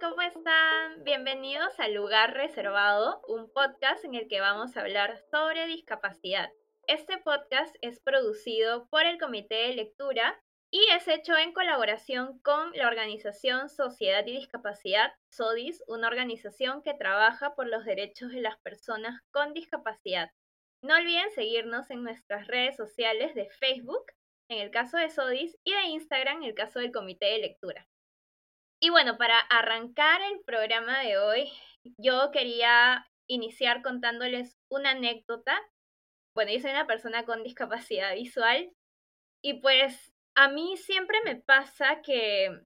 ¿cómo están? Bienvenidos al Lugar Reservado, un podcast en el que vamos a hablar sobre discapacidad. Este podcast es producido por el Comité de Lectura y es hecho en colaboración con la organización Sociedad y Discapacidad, SODIS, una organización que trabaja por los derechos de las personas con discapacidad. No olviden seguirnos en nuestras redes sociales de Facebook, en el caso de SODIS, y de Instagram, en el caso del Comité de Lectura. Y bueno, para arrancar el programa de hoy, yo quería iniciar contándoles una anécdota. Bueno, yo soy una persona con discapacidad visual y pues a mí siempre me pasa que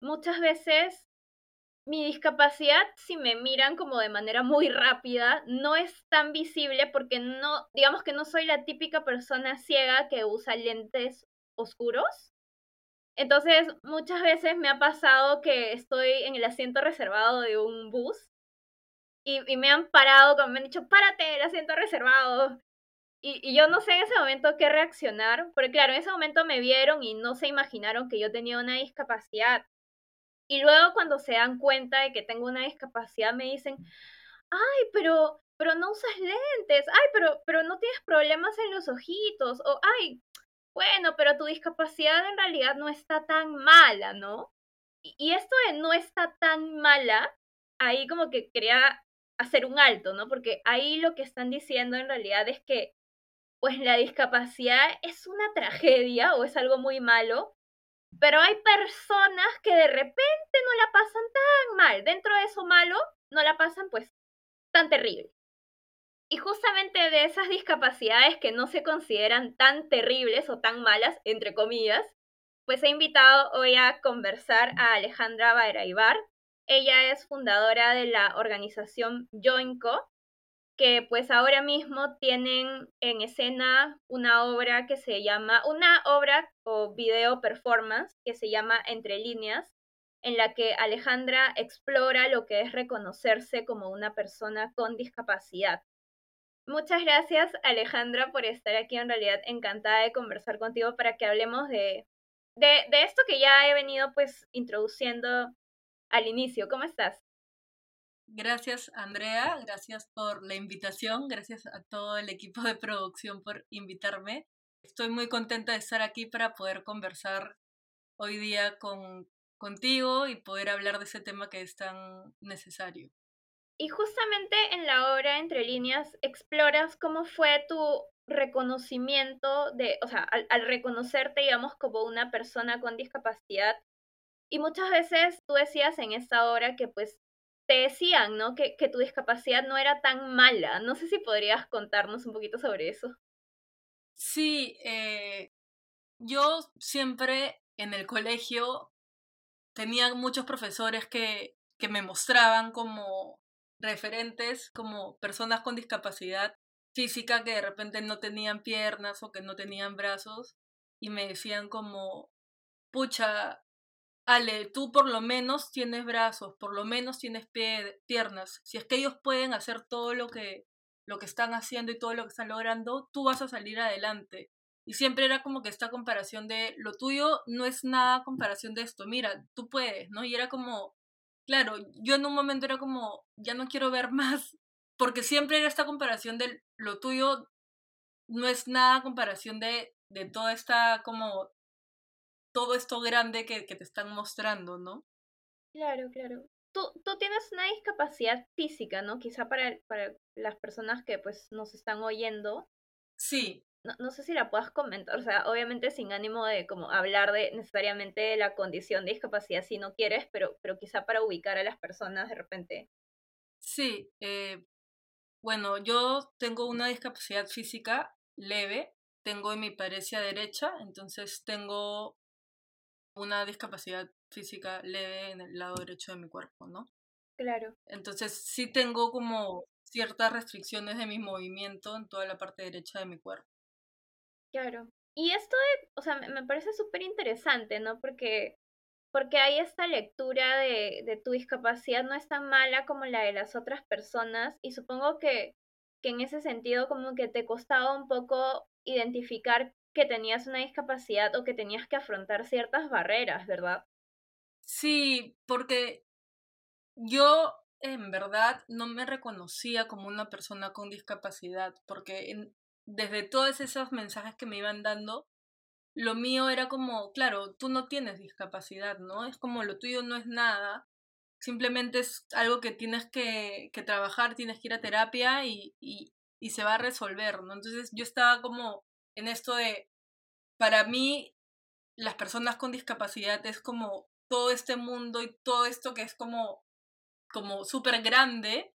muchas veces mi discapacidad, si me miran como de manera muy rápida, no es tan visible porque no, digamos que no soy la típica persona ciega que usa lentes oscuros. Entonces, muchas veces me ha pasado que estoy en el asiento reservado de un bus y, me han parado, como me han dicho, párate, el asiento reservado. Y, y, yo no sé en ese momento qué reaccionar, porque claro, en ese momento me vieron y no se imaginaron que yo tenía una discapacidad. Y luego cuando se dan cuenta de que tengo una discapacidad me dicen, ay, pero, pero no usas lentes, ay, pero, pero no tienes problemas en los ojitos, o ay, bueno, pero tu discapacidad en realidad no está tan mala, ¿no? Y, esto de no está tan mala, ahí como que quería hacer un alto, ¿no? Porque ahí lo que están diciendo en realidad es que, pues la discapacidad es una tragedia o es algo muy malo, pero hay personas que de repente no la pasan tan mal. Dentro de eso malo, no la pasan pues tan terrible. Y justamente de esas discapacidades que no se consideran tan terribles o tan malas, entre comillas, pues he invitado hoy a conversar a Alejandra Bairaibar. Ella es fundadora de la organización Joinco, que pues ahora mismo tienen en escena una obra que se llama, una obra o video performance que se llama Entre líneas, en la que Alejandra explora lo que es reconocerse como una persona con discapacidad. Muchas gracias Alejandra por estar aquí, en realidad encantada de conversar contigo para que hablemos de, de, de esto que ya he venido pues introduciendo al inicio. ¿Cómo estás? Gracias Andrea, gracias por la invitación, gracias a todo el equipo de producción por invitarme. Estoy muy contenta de estar aquí para poder conversar hoy día con, contigo y poder hablar de ese tema que es tan necesario. Y justamente en la obra Entre líneas exploras cómo fue tu reconocimiento de, o sea, al, reconocerte, digamos, como una persona con discapacidad. Y muchas veces tú decías en esta obra que pues te decían, ¿no? Que, que tu discapacidad no era tan mala. No sé si podrías contarnos un poquito sobre eso. Sí, eh, yo siempre en el colegio tenía muchos profesores que, que me mostraban como referentes como personas con discapacidad física que de repente no tenían piernas o que no tenían brazos y me decían como, pucha, Ale, tú por lo menos tienes brazos, por lo menos tienes piernas. Si es que ellos pueden hacer todo lo que, lo que están haciendo y todo lo que están logrando, tú vas a salir adelante. Y siempre era como que esta comparación de lo tuyo no es nada comparación de esto, mira, tú puedes, ¿no? Y era como, claro, yo en un momento era como, ya no quiero ver más, porque siempre era esta comparación de lo tuyo no es nada comparación de, de toda esta, como, todo esto grande que, que te están mostrando, ¿no? Claro, claro. Tú, tú tienes una discapacidad física, ¿no? Quizá para, para las personas que pues nos están oyendo. Sí, no, sé si la puedas comentar, o sea, obviamente sin ánimo de como hablar de necesariamente de la condición de discapacidad si no quieres, pero, pero quizá para ubicar a las personas de repente. Sí, eh, bueno, yo tengo una discapacidad física leve, tengo hemiparesia derecha, entonces tengo una discapacidad física leve en el lado derecho de mi cuerpo, ¿no? Claro. Entonces sí tengo como ciertas restricciones de mi movimiento en toda la parte derecha de mi cuerpo. Claro. Y esto de, o sea, me parece súper interesante, ¿no? Porque, porque hay esta lectura de, de tu discapacidad no es tan mala como la de las otras personas y supongo que, que en ese sentido como que te costaba un poco identificar que tenías una discapacidad o que tenías que afrontar ciertas barreras, ¿verdad? Sí, porque yo en verdad no me reconocía como una persona con discapacidad, porque desde todos esos mensajes que me iban dando, lo mío era como, claro, tú no tienes discapacidad, ¿no? Es como lo tuyo no es nada, simplemente es algo que tienes que, trabajar, tienes que ir a terapia y, y, se va a resolver, ¿no? Entonces yo estaba como en esto de, para mí, las personas con discapacidad es como todo este mundo y todo esto que es como, como súper grande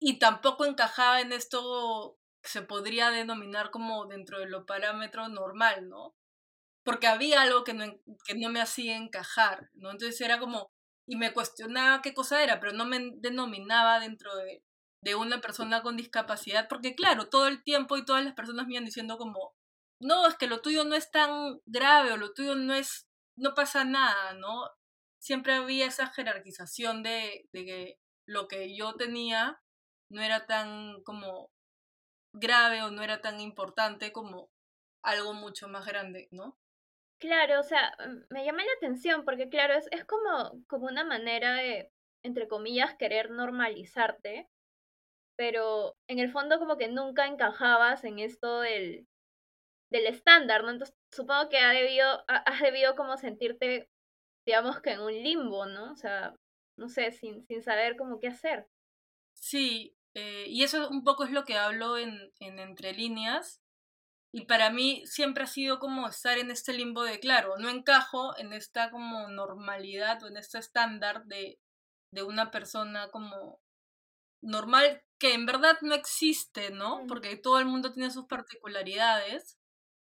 y tampoco encajaba en esto que se podría denominar como dentro de lo parámetro normal, ¿no? Porque había algo que no, que no me hacía encajar, ¿no? Entonces era como, y me cuestionaba qué cosa era, pero no me denominaba dentro de, de una persona con discapacidad, porque claro, todo el tiempo y todas las personas me iban diciendo como, no, es que lo tuyo no es tan grave o lo tuyo no es, no pasa nada, ¿no? Siempre había esa jerarquización de, de que lo que yo tenía no era tan como grave o no era tan importante como algo mucho más grande, ¿no? Claro, o sea, mm, me llama la atención porque claro, es, es como, como una manera de, entre comillas, querer normalizarte, pero en el fondo como que nunca encajabas en esto del, del estándar, ¿no? Entonces supongo que ha debido, has debido como sentirte, digamos que en un limbo, ¿no? O sea, no sé, sin, sin saber cómo qué hacer. Sí, eh, y eso un poco es lo que hablo en, en Entre Líneas. Y para mí siempre ha sido como estar en este limbo de, claro, no encajo en esta como normalidad o en este estándar de, de una persona como normal que en verdad no existe, ¿no? Porque todo el mundo tiene sus particularidades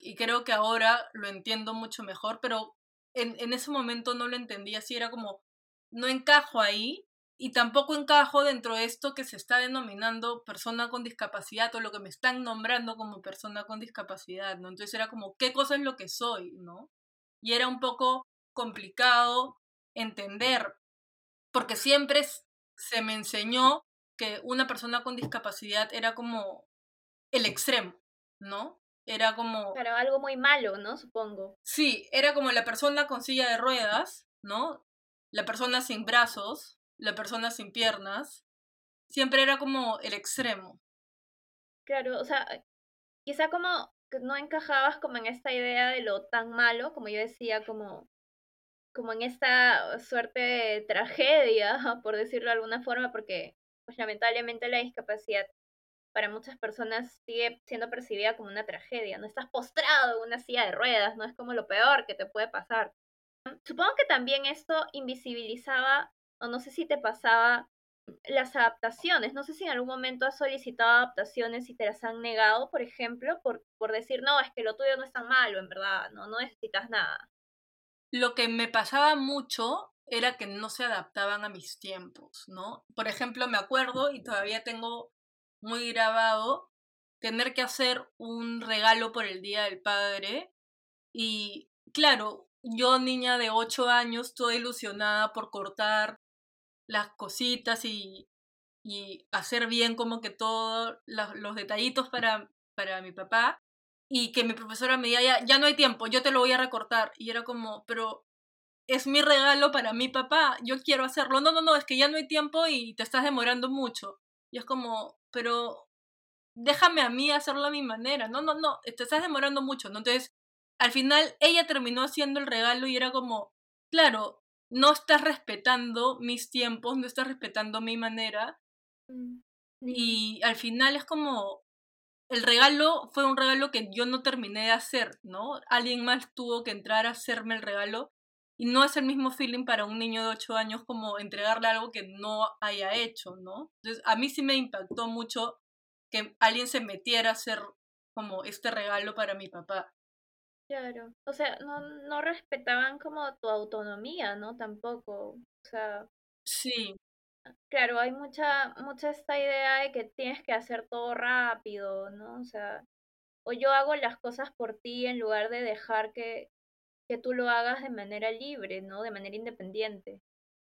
y creo que ahora lo entiendo mucho mejor, pero en, en ese momento no lo entendía, así era como, no encajo ahí y tampoco encajo dentro de esto que se está denominando persona con discapacidad o lo que me están nombrando como persona con discapacidad, ¿no? Entonces era como, ¿qué cosa es lo que soy, ¿no? Y era un poco complicado entender, porque siempre se me enseñó que una persona con discapacidad era como el extremo, ¿no? Era como... Pero algo muy malo, ¿no? Supongo. Sí, era como la persona con silla de ruedas, ¿no? La persona sin brazos, la persona sin piernas. Siempre era como el extremo. Claro, o sea, quizá como que no encajabas como en esta idea de lo tan malo, como yo decía, como, como en esta suerte de tragedia, por decirlo de alguna forma, porque pues lamentablemente la discapacidad para muchas personas sigue siendo percibida como una tragedia. No estás postrado en una silla de ruedas, no es como lo peor que te puede pasar. Supongo que también esto invisibilizaba, o no sé si te pasaba, las adaptaciones. No sé si en algún momento has solicitado adaptaciones y te las han negado, por ejemplo, por, por decir, no, es que lo tuyo no es tan malo, en verdad, no, no necesitas nada. Lo que me pasaba mucho era que no se adaptaban a mis tiempos, ¿no? Por ejemplo, me acuerdo y todavía tengo muy grabado tener que hacer un regalo por el Día del Padre. Y claro, yo niña de 8 años, toda ilusionada por cortar las cositas y, y hacer bien como que todos los, detallitos para, para mi papá. Y que mi profesora me diga, ya, ya no hay tiempo, yo te lo voy a recortar. Y era como, pero es mi regalo para mi papá, yo quiero hacerlo. No, no, no, es que ya no hay tiempo y te estás demorando mucho. Y es como, pero déjame a mí hacerlo a mi manera. No, no, no, te estás demorando mucho. ¿no? Entonces, al final ella terminó haciendo el regalo y era como, claro, no estás respetando mis tiempos, no estás respetando mi manera. Mm, y al final es como, el regalo fue un regalo que yo no terminé de hacer, ¿no? Alguien más tuvo que entrar a hacerme el regalo y no es el mismo feeling para un niño de 8 años como entregarle algo que no haya hecho, ¿no? Entonces, a mí sí me impactó mucho que alguien se metiera a hacer como este regalo para mi papá. Claro, o sea, no, no respetaban como tu autonomía, ¿no? Tampoco, o sea... Sí. Claro, hay mucha, mucha esta idea de que tienes que hacer todo rápido, ¿no? O sea, o yo hago las cosas por ti en lugar de dejar que, que tú lo hagas de manera libre, ¿no? De manera independiente.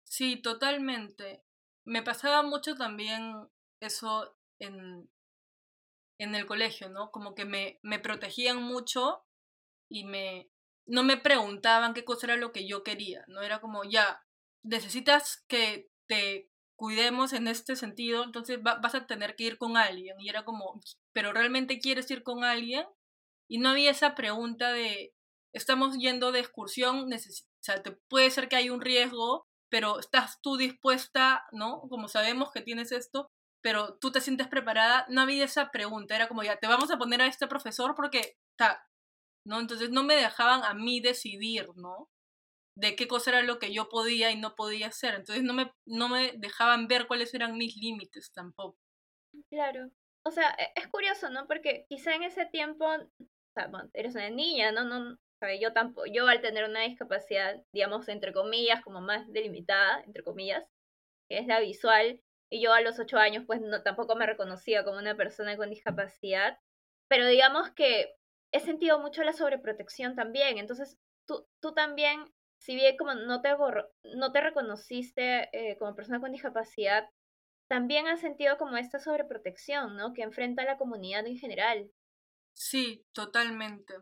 Sí, totalmente. Me pasaba mucho también eso en, en el colegio, ¿no? Como que me, me protegían mucho y me no me preguntaban qué cosa era lo que yo quería, ¿no? Era como, ya, necesitas que te cuidemos en este sentido, entonces vas a tener que ir con alguien. Y era como, ¿pero realmente quieres ir con alguien? Y no había esa pregunta de, estamos yendo de excursión, o sea, te puede ser que hay un riesgo, pero estás tú dispuesta, ¿no? Como sabemos que tienes esto, pero tú te sientes preparada. No había esa pregunta, era como, ya, te vamos a poner a este profesor porque ¿no? Entonces no me dejaban a mí decidir, ¿no? de qué cosa era lo que yo podía y no podía hacer. Entonces no me, no me dejaban ver cuáles eran mis límites tampoco. Claro. O sea, e, es curioso, ¿no? Porque quizá en ese tiempo, o sea, bueno, eres una niña, ¿no? no yo tampoco, yo al tener una discapacidad, digamos, entre comillas, como más delimitada, entre comillas, que es la visual, y yo a los ocho años, pues no, tampoco me reconocía como una persona con discapacidad, pero digamos que he sentido mucho la sobreprotección también, entonces tú, tú también si bien como no te, no te reconociste eh, como persona con discapacidad, también has sentido como esta sobreprotección, ¿no? Que enfrenta a la comunidad en general. Sí, totalmente.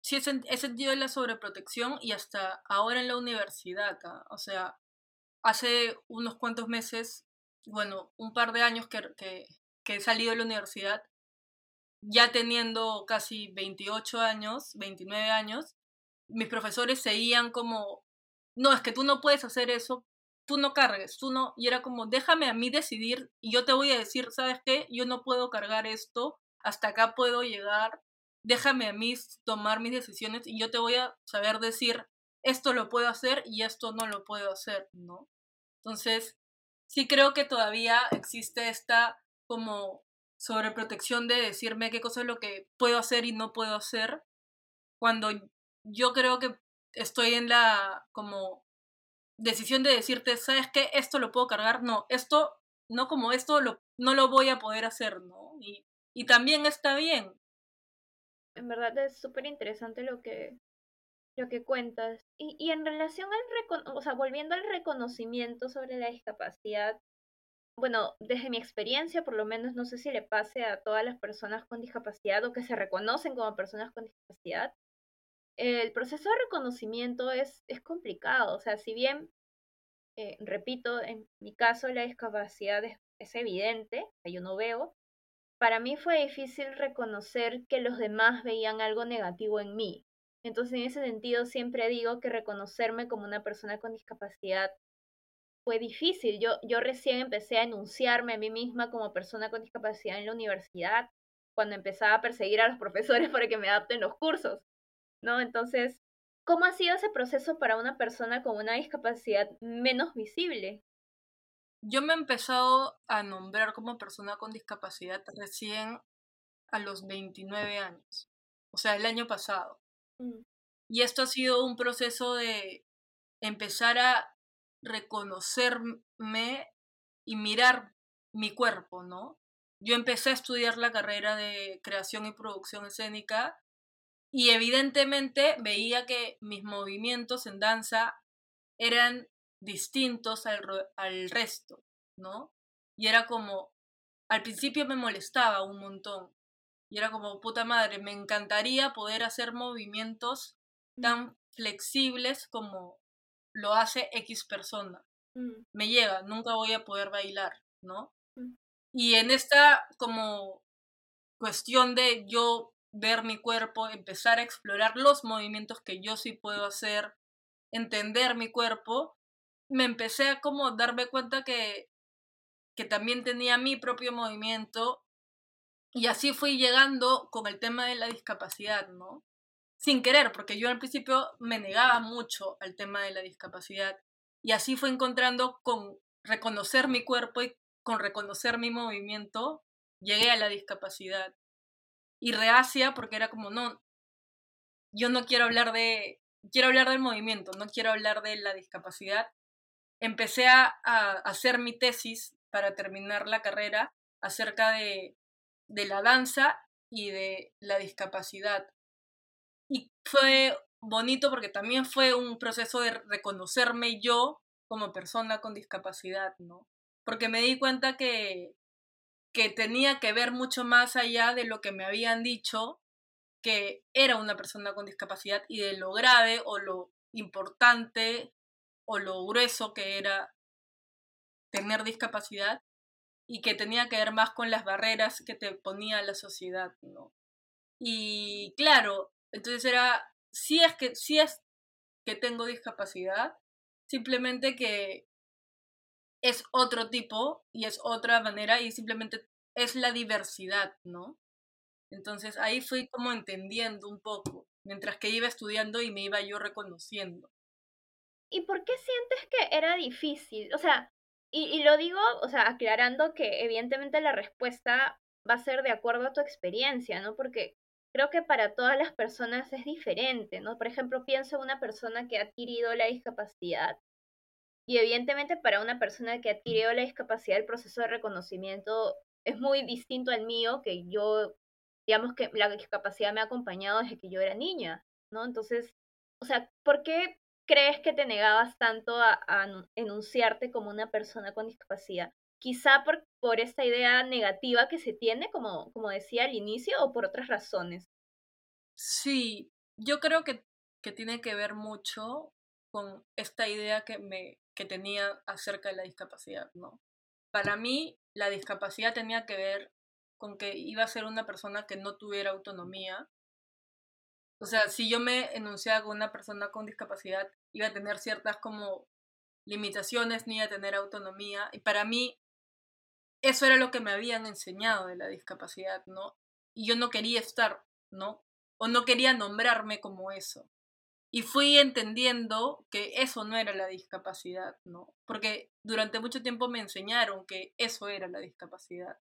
Sí, he, sentido la sobreprotección y hasta ahora en la universidad. ¿ah? O sea, hace unos cuantos meses, bueno, un par de años que, que, que he salido de la universidad, ya teniendo casi 28 años, 29 años, mis profesores seguían como, no, es que tú no puedes hacer eso, tú no cargues, tú no, y era como, déjame a mí decidir y yo te voy a decir, ¿sabes qué? Yo no puedo cargar esto, hasta acá puedo llegar, déjame a mí tomar mis decisiones y yo te voy a saber decir, esto lo puedo hacer y esto no lo puedo hacer, ¿no? Entonces, sí creo que todavía existe esta como sobreprotección de decirme qué cosa es lo que puedo hacer y no puedo hacer, cuando yo creo que estoy en la como decisión de decirte, ¿sabes qué? Esto lo puedo cargar, no, esto, no como esto, lo, no lo voy a poder hacer, ¿no? Y, y también está bien. En verdad es súper interesante lo que, lo que cuentas. Y, y en relación al, o sea, volviendo al reconocimiento sobre la discapacidad, bueno, desde mi experiencia, por lo menos no sé si le pase a todas las personas con discapacidad o que se reconocen como personas con discapacidad, el proceso de reconocimiento es, es complicado. O sea, si bien, eh, repito, en mi caso la discapacidad es, es evidente, yo no veo, para mí fue difícil reconocer que los demás veían algo negativo en mí. Entonces, en ese sentido, siempre digo que reconocerme como una persona con discapacidad fue difícil. Yo, yo recién empecé a enunciarme a mí misma como persona con discapacidad en la universidad, cuando empezaba a perseguir a los profesores para que me adapten los cursos. ¿no? Entonces, ¿cómo ha sido ese proceso para una persona con una discapacidad menos visible? Yo me he empezado a nombrar como persona con discapacidad recién a los 29 años, o sea, el año pasado. Mm. Y esto ha sido un proceso de empezar a reconocerme y mirar mi cuerpo, ¿no? Yo empecé a estudiar la carrera de creación y producción escénica y evidentemente veía que mis movimientos en danza eran distintos al, al resto, ¿no? Y era como, al principio me molestaba un montón. Y era como, puta madre, me encantaría poder hacer movimientos mm. tan flexibles como lo hace X persona. Mm. Me llega, nunca voy a poder bailar, ¿no? Mm. Y en esta como cuestión de yo ver mi cuerpo, empezar a explorar los movimientos que yo sí puedo hacer, entender mi cuerpo, me empecé a como darme cuenta que, que también tenía mi propio movimiento y así fui llegando con el tema de la discapacidad, ¿no? Sin querer, porque yo al principio me negaba mucho al tema de la discapacidad y así fue encontrando con reconocer mi cuerpo y con reconocer mi movimiento, llegué a la discapacidad y reacia porque era como, no, yo no quiero hablar de, quiero hablar del movimiento, no quiero hablar de la discapacidad. Empecé a, hacer mi tesis para terminar la carrera acerca de, de la danza y de la discapacidad. Fue bonito porque también fue un proceso de reconocerme yo como persona con discapacidad, ¿no? Porque me di cuenta que, que tenía que ver mucho más allá de lo que me habían dicho que era una persona con discapacidad y de lo grave o lo importante o lo grueso que era tener discapacidad y que tenía que ver más con las barreras que te ponía la sociedad, ¿no? Y claro, entonces era, sí es que, sí es que tengo discapacidad, simplemente que es otro tipo y es otra manera y simplemente es la diversidad, ¿no? Entonces ahí fui como entendiendo un poco, mientras que iba estudiando y me iba yo reconociendo. ¿Y por qué sientes que era difícil? O sea, y, y lo digo, o sea, aclarando que evidentemente la respuesta va a ser de acuerdo a tu experiencia, ¿no? Porque creo que para todas las personas es diferente, ¿no? Por ejemplo, pienso en una persona que ha adquirido la discapacidad y evidentemente para una persona que ha adquirido la discapacidad el proceso de reconocimiento es muy distinto al mío, que yo, digamos que la discapacidad me ha acompañado desde que yo era niña, ¿no? Entonces, o sea, ¿por qué crees que te negabas tanto a, enunciarte como una persona con discapacidad? Quizá por, por esta idea negativa que se tiene, como, como decía al inicio, o por otras razones. Sí, yo creo que, que tiene que ver mucho con esta idea que, me, que tenía acerca de la discapacidad, ¿no? Para mí, la discapacidad tenía que ver con que iba a ser una persona que no tuviera autonomía. O sea, si yo me enunciaba con una persona con discapacidad, iba a tener ciertas como limitaciones, ni a tener autonomía. Y para mí, eso era lo que me habían enseñado de la discapacidad, ¿no? Y yo no quería estar, ¿no? O no quería nombrarme como eso. Y fui entendiendo que eso no era la discapacidad, ¿no? Porque durante mucho tiempo me enseñaron que eso era la discapacidad.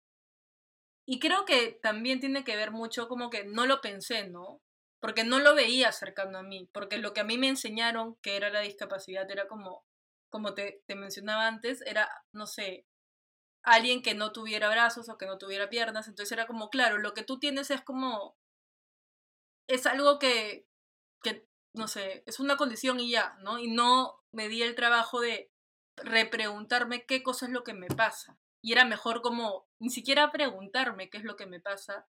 Y creo que también tiene que ver mucho como que no lo pensé, ¿no? Porque no lo veía cercano a mí, porque lo que a mí me enseñaron que era la discapacidad era como, como te, te mencionaba antes, era, no sé, alguien que no tuviera brazos o que no tuviera piernas, entonces era como, claro, lo que tú tienes es como, es algo que, que no sé, es una condición y ya, ¿no? Y no me di el trabajo de repreguntarme qué cosa es lo que me pasa. Y era mejor como ni siquiera preguntarme qué es lo que me pasa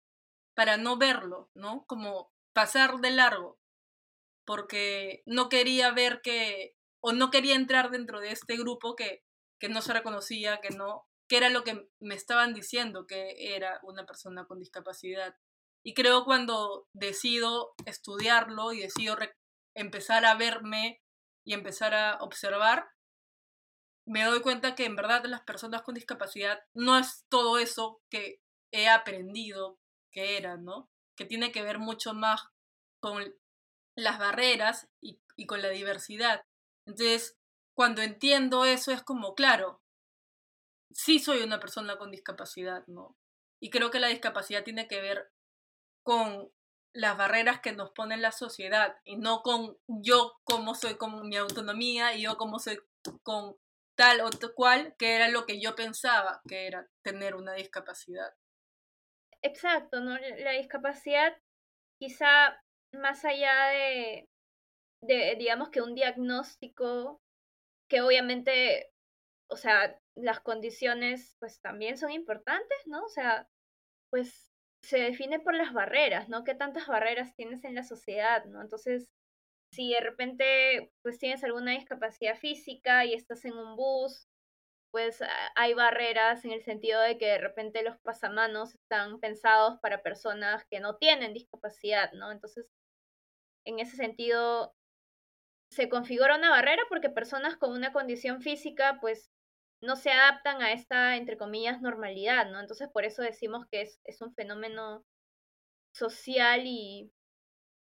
para no verlo, ¿no? Como pasar de largo, porque no quería ver que, o no quería entrar dentro de este grupo que, que no se reconocía, que no, que era lo que me estaban diciendo que era una persona con discapacidad. Y creo cuando decido estudiarlo y decido empezar a verme y empezar a observar, me doy cuenta que en verdad las personas con discapacidad no es todo eso que he aprendido que era, ¿no? Que tiene que ver mucho más con las barreras y, y con la diversidad. Entonces, cuando entiendo eso es como, claro, sí soy una persona con discapacidad, ¿no? Y creo que la discapacidad tiene que ver con las barreras que nos pone la sociedad y no con yo como soy con mi autonomía y yo como soy con tal o cual, que era lo que yo pensaba que era tener una discapacidad. Exacto, ¿no? La discapacidad quizá más allá de, de digamos que un diagnóstico que obviamente, o sea, las condiciones pues también son importantes, ¿no? O sea, pues se define por las barreras, ¿no? ¿Qué tantas barreras tienes en la sociedad, ¿no? Entonces, si de repente pues tienes alguna discapacidad física y estás en un bus, pues hay barreras en el sentido de que de repente los pasamanos están pensados para personas que no tienen discapacidad, ¿no? Entonces, en ese sentido, se configura una barrera porque personas con una condición física pues no se adaptan a esta, entre comillas, normalidad, ¿no? Entonces por eso decimos que es, es un fenómeno social y,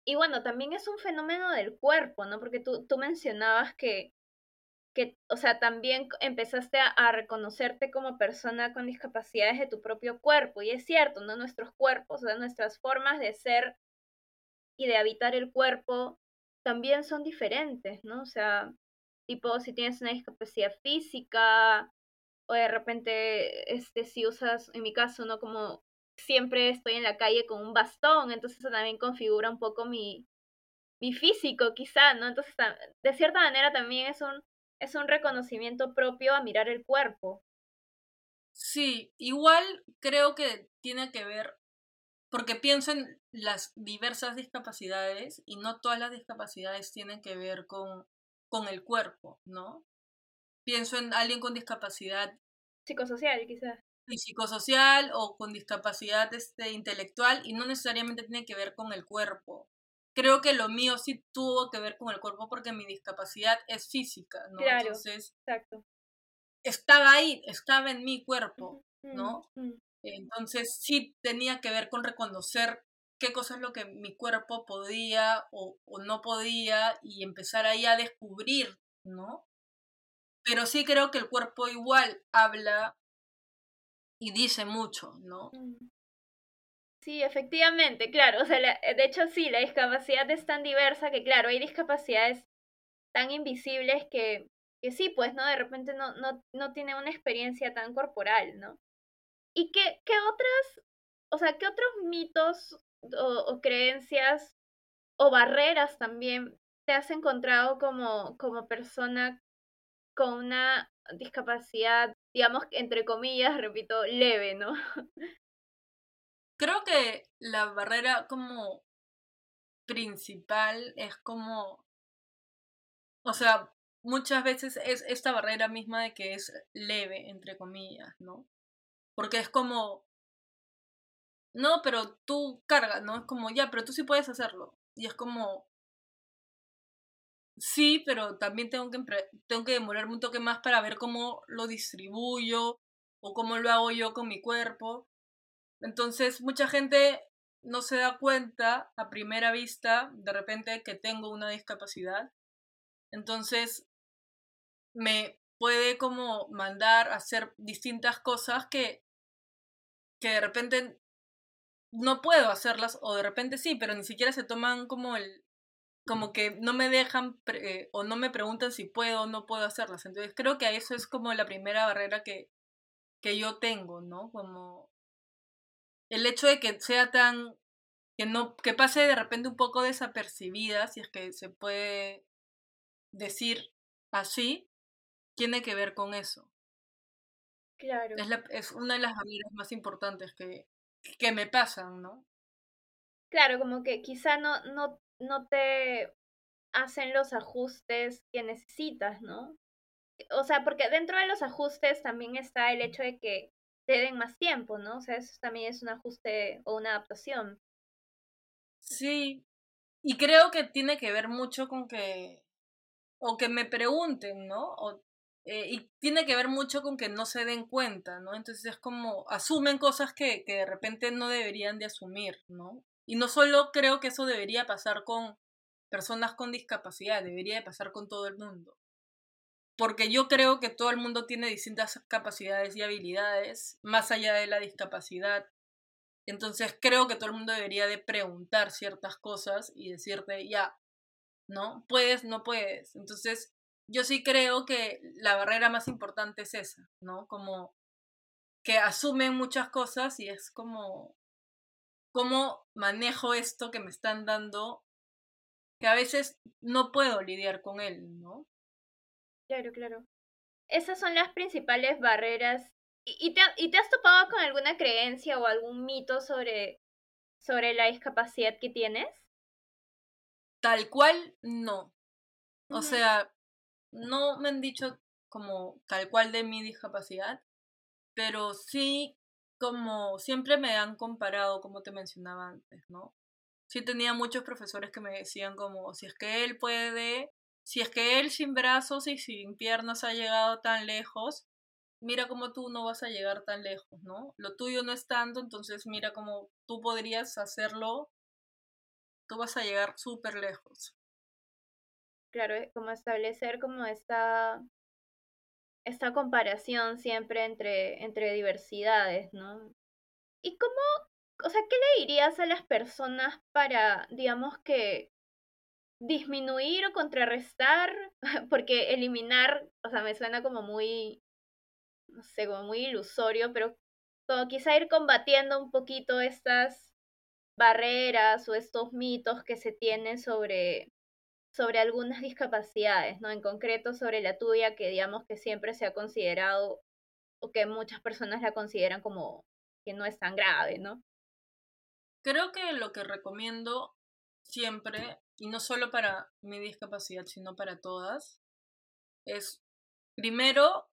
y bueno, también es un fenómeno del cuerpo, ¿no? Porque tú, tú mencionabas que, que, o sea, también empezaste a, a, reconocerte como persona con discapacidades de tu propio cuerpo, y es cierto, ¿no? Nuestros cuerpos, o sea, nuestras formas de ser y de habitar el cuerpo también son diferentes, ¿no? O sea, tipo si tienes una discapacidad física o de repente este si usas en mi caso no como siempre estoy en la calle con un bastón entonces eso también configura un poco mi mi físico quizá no entonces de cierta manera también es un es un reconocimiento propio a mirar el cuerpo. Sí igual creo que tiene que ver porque pienso en las diversas discapacidades y no todas las discapacidades tienen que ver con con el cuerpo, ¿no? pienso en alguien con discapacidad psicosocial, quizás. Y psicosocial o con discapacidad este, intelectual y no necesariamente tiene que ver con el cuerpo. Creo que lo mío sí tuvo que ver con el cuerpo porque mi discapacidad es física, ¿no? Claro, Entonces, exacto. estaba ahí, estaba en mi cuerpo, ¿no? Entonces sí tenía que ver con reconocer qué cosa es lo que mi cuerpo podía o, no podía y empezar ahí a descubrir, ¿no? Pero sí creo que el cuerpo igual habla y dice mucho, ¿no? Mm. Sí, efectivamente, claro. O sea, de hecho sí, la discapacidad es tan diversa que, claro, hay discapacidades tan invisibles que, que sí, pues, ¿no? De repente no, no, no tiene una experiencia tan corporal, ¿no? ¿Y qué, qué otras, o sea, qué otros mitos o, creencias o barreras también te has encontrado como, como persona con una discapacidad, digamos, entre comillas, repito, leve, ¿no? Creo que la barrera como principal es como, o sea, muchas veces es esta barrera misma de que es leve, entre comillas, ¿no? Porque es como, no, pero tú cargas, ¿no? Es como, ya, pero tú sí puedes hacerlo. Y es como, sí, pero también tengo que, tengo que demorarme un toque más para ver cómo lo distribuyo o cómo lo hago yo con mi cuerpo. Entonces, mucha gente no se da cuenta a primera vista, de repente, que tengo una discapacidad. Entonces, me puede como mandar a hacer distintas cosas que, que de repente no puedo hacerlas o de repente sí, pero ni siquiera se toman como el como que no me dejan eh, o no me preguntan si puedo o no puedo hacerlas. Entonces creo que eso es como la primera barrera que, que yo tengo, ¿no? Como el hecho de que sea tan que no que pase de repente un poco desapercibida, si es que se puede decir así, tiene que ver con eso. Claro. Es, la, es una de las barreras más importantes que, que me pasan, ¿no? Claro, como que quizá no, no, no te hacen los ajustes que necesitas, ¿no? O sea, porque dentro de los ajustes también está el hecho de que te den más tiempo, ¿no? O sea, eso también es un ajuste o una adaptación. Sí, y creo que tiene que ver mucho con que, o que me pregunten, ¿no? O eh, y tiene que ver mucho con que no se den cuenta, ¿no? Entonces es como asumen cosas que, que de repente no deberían de asumir, ¿no? Y no solo creo que eso debería pasar con personas con discapacidad, debería de pasar con todo el mundo. Porque yo creo que todo el mundo tiene distintas capacidades y habilidades más allá de la discapacidad. Entonces creo que todo el mundo debería de preguntar ciertas cosas y decirte, ya, ¿no? Puedes, no puedes. Entonces yo sí creo que la barrera más importante es esa, ¿no? Como que asumen muchas cosas y es como, ¿cómo manejo esto que me están dando? Que a veces no puedo lidiar con él, ¿no? Claro, claro. Esas son las principales barreras. ¿Y, te, ¿y te has topado con alguna creencia o algún mito sobre, sobre la discapacidad que tienes? Tal cual, no. O sea, no me han dicho como tal cual de mi discapacidad, pero sí como siempre me han comparado, como te mencionaba antes, ¿no? Sí tenía muchos profesores que me decían como, si es que él puede, si es que él sin brazos y sin piernas ha llegado tan lejos, mira cómo tú no vas a llegar tan lejos, ¿no? Lo tuyo no es tanto, entonces mira cómo tú podrías hacerlo, tú vas a llegar súper lejos claro, como establecer como esta, esta comparación siempre entre, entre diversidades, ¿no? ¿Y cómo, o sea, qué le dirías a las personas para, digamos que, disminuir o contrarrestar? Porque eliminar, o sea, me suena como muy, no sé, como muy ilusorio, pero como quizá ir combatiendo un poquito estas barreras o estos mitos que se tienen sobre, sobre algunas discapacidades, ¿no? En concreto sobre la tuya, que digamos que siempre se ha considerado o que muchas personas la consideran como que no es tan grave, ¿no? Creo que lo que recomiendo siempre, y no solo para mi discapacidad, sino para todas, es primero,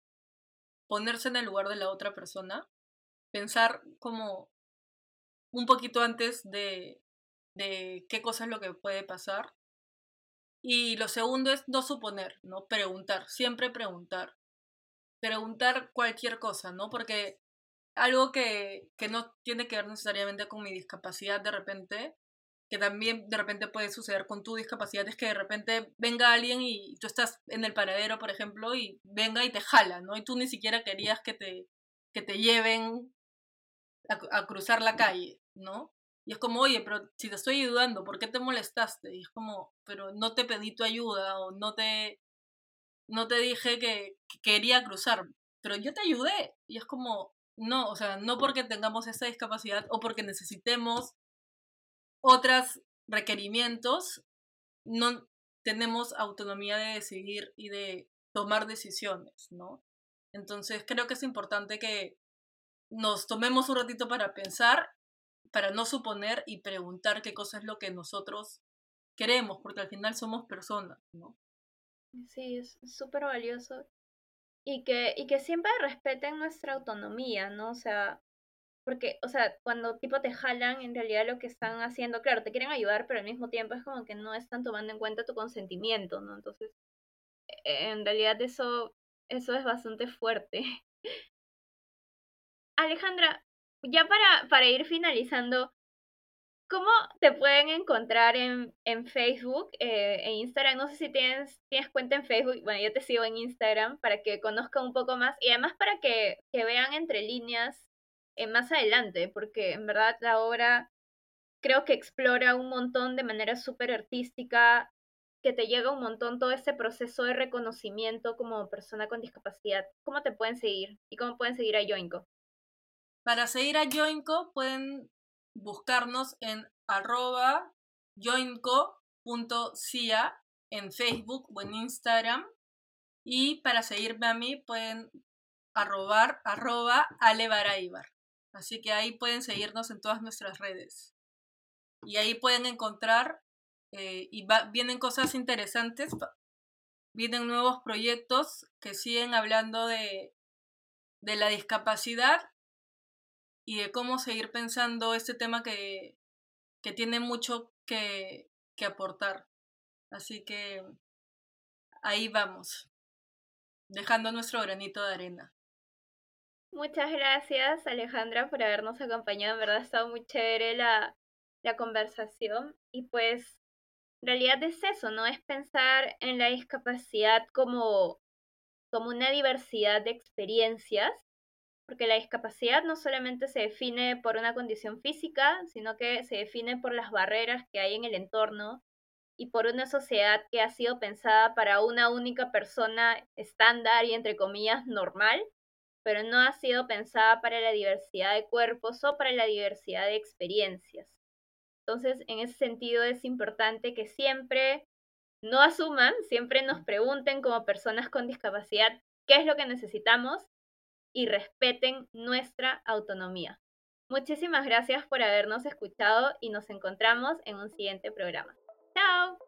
ponerse en el lugar de la otra persona, pensar como un poquito antes de, de qué cosa es lo que puede pasar. Y lo segundo es no suponer, ¿no? Preguntar, siempre preguntar. Preguntar cualquier cosa, ¿no? Porque algo que, que no tiene que ver necesariamente con mi discapacidad de repente, que también de repente puede suceder con tu discapacidad, es que de repente venga alguien y tú estás en el paradero, por ejemplo, y venga y te jala, ¿no? Y tú ni siquiera querías que te, que te lleven a, cruzar la calle, ¿no? Y es como, oye, pero si te estoy ayudando, ¿por qué te molestaste? Y es como, pero no te pedí tu ayuda o no te, no te dije que, que quería cruzar, pero yo te ayudé. Y es como, no, o sea, no porque tengamos esa discapacidad o porque necesitemos otros requerimientos, no tenemos autonomía de decidir y de tomar decisiones, ¿no? Entonces creo que es importante que nos tomemos un ratito para pensar, para no suponer y preguntar qué cosa es lo que nosotros queremos, porque al final somos personas, ¿no? Sí, es súper valioso. Y que, y que siempre respeten nuestra autonomía, ¿no? O sea, porque, o sea, cuando tipo te jalan, en realidad lo que están haciendo, claro, te quieren ayudar, pero al mismo tiempo es como que no están tomando en cuenta tu consentimiento, ¿no? Entonces, e, en realidad eso, eso es bastante fuerte. Alejandra, ya para, para ir finalizando, ¿cómo te pueden encontrar en, en Facebook e Instagram? No sé si tienes, tienes cuenta en Facebook, bueno, yo te sigo en Instagram para que conozcan un poco más y además para que, que vean entre líneas eh, más adelante, porque en verdad la obra creo que explora un montón de manera súper artística, que te llega un montón todo ese proceso de reconocimiento como persona con discapacidad. ¿Cómo te pueden seguir? ¿Y cómo pueden seguir a Yoinco? Para seguir a Yoinco pueden buscarnos en arroba yoinco.cia en Facebook o en Instagram. Y para seguirme a mí pueden arrobar arroba alevaraibar. Así que ahí pueden seguirnos en todas nuestras redes. Y ahí pueden encontrar, eh, y vienen cosas interesantes, vienen nuevos proyectos que siguen hablando de, de la discapacidad y de cómo seguir pensando este tema que, que tiene mucho que, aportar. Así que ahí vamos, dejando nuestro granito de arena. Muchas gracias Alejandra por habernos acompañado, en verdad ha estado muy chévere la, la conversación y pues en realidad es eso, ¿no? Es pensar en la discapacidad como, como una diversidad de experiencias, porque la discapacidad no solamente se define por una condición física, sino que se define por las barreras que hay en el entorno y por una sociedad que ha sido pensada para una única persona estándar y entre comillas normal pero no ha sido pensada para la diversidad de cuerpos o para la diversidad de experiencias. Entonces, en ese sentido es importante que siempre no asuman, siempre nos pregunten como personas con discapacidad qué es lo que necesitamos y respeten nuestra autonomía. Muchísimas gracias por habernos escuchado y nos encontramos en un siguiente programa. ¡Chao!